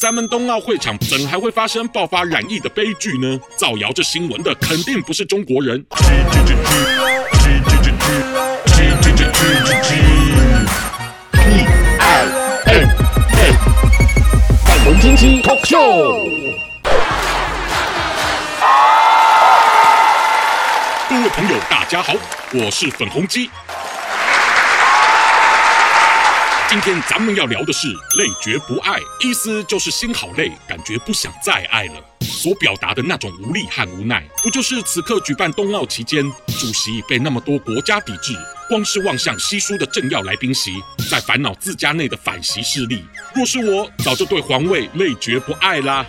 咱们冬奥会场怎还会发生爆发染疫的悲剧呢？造谣这新闻的肯定不是中国人。粉红惊奇 Talk Show，各位朋友，大家好，我是粉红鸡。今天咱们要聊的是“累觉不爱”，意思就是心好累，感觉不想再爱了。所表达的那种无力和无奈，不就是此刻举办冬奥期间，主席被那么多国家抵制，光是望向稀疏的政要来宾席，在烦恼自家内的反习势力。若是我，早就对皇位累觉不爱啦。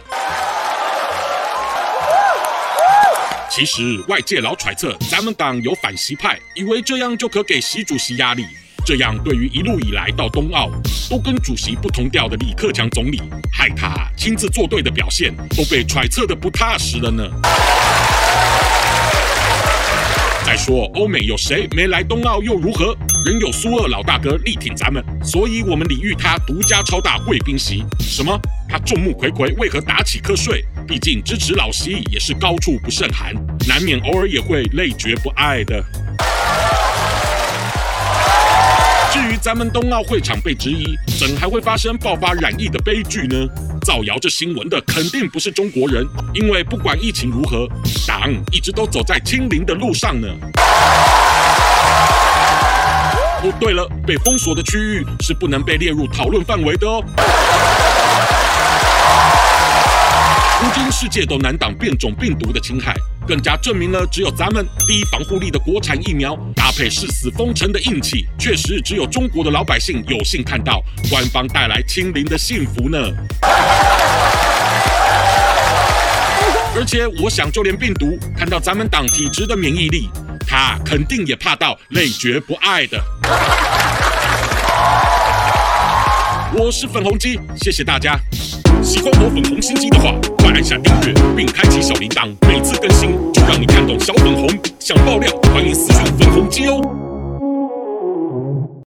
其实外界老揣测，咱们党有反习派，以为这样就可给习主席压力。这样，对于一路以来到冬奥都跟主席不同调的李克强总理，害他亲自作对的表现，都被揣测的不踏实了呢。再说，欧美有谁没来冬奥又如何？仍有苏二老大哥力挺咱们，所以我们礼遇他独家超大贵宾席。什么？他众目睽睽，为何打起瞌睡？毕竟支持老习也是高处不胜寒，难免偶尔也会累觉不爱的。至于咱们冬奥会场被质疑，怎还会发生爆发染疫的悲剧呢？造谣这新闻的肯定不是中国人，因为不管疫情如何，党一直都走在清零的路上呢。哦，对了，被封锁的区域是不能被列入讨论范围的哦。如今世界都难挡变种病毒的侵害。更加证明了，只有咱们低防护力的国产疫苗，搭配誓死封城的硬气，确实只有中国的老百姓有幸看到官方带来清零的幸福呢。而且，我想就连病毒看到咱们党体质的免疫力，他肯定也怕到累觉不爱的。我是粉红鸡，谢谢大家。喜欢我粉红心机的话，按下订阅并开启小铃铛，每次更新就让你看懂小粉红。想爆料，欢迎私信粉红鸡哦。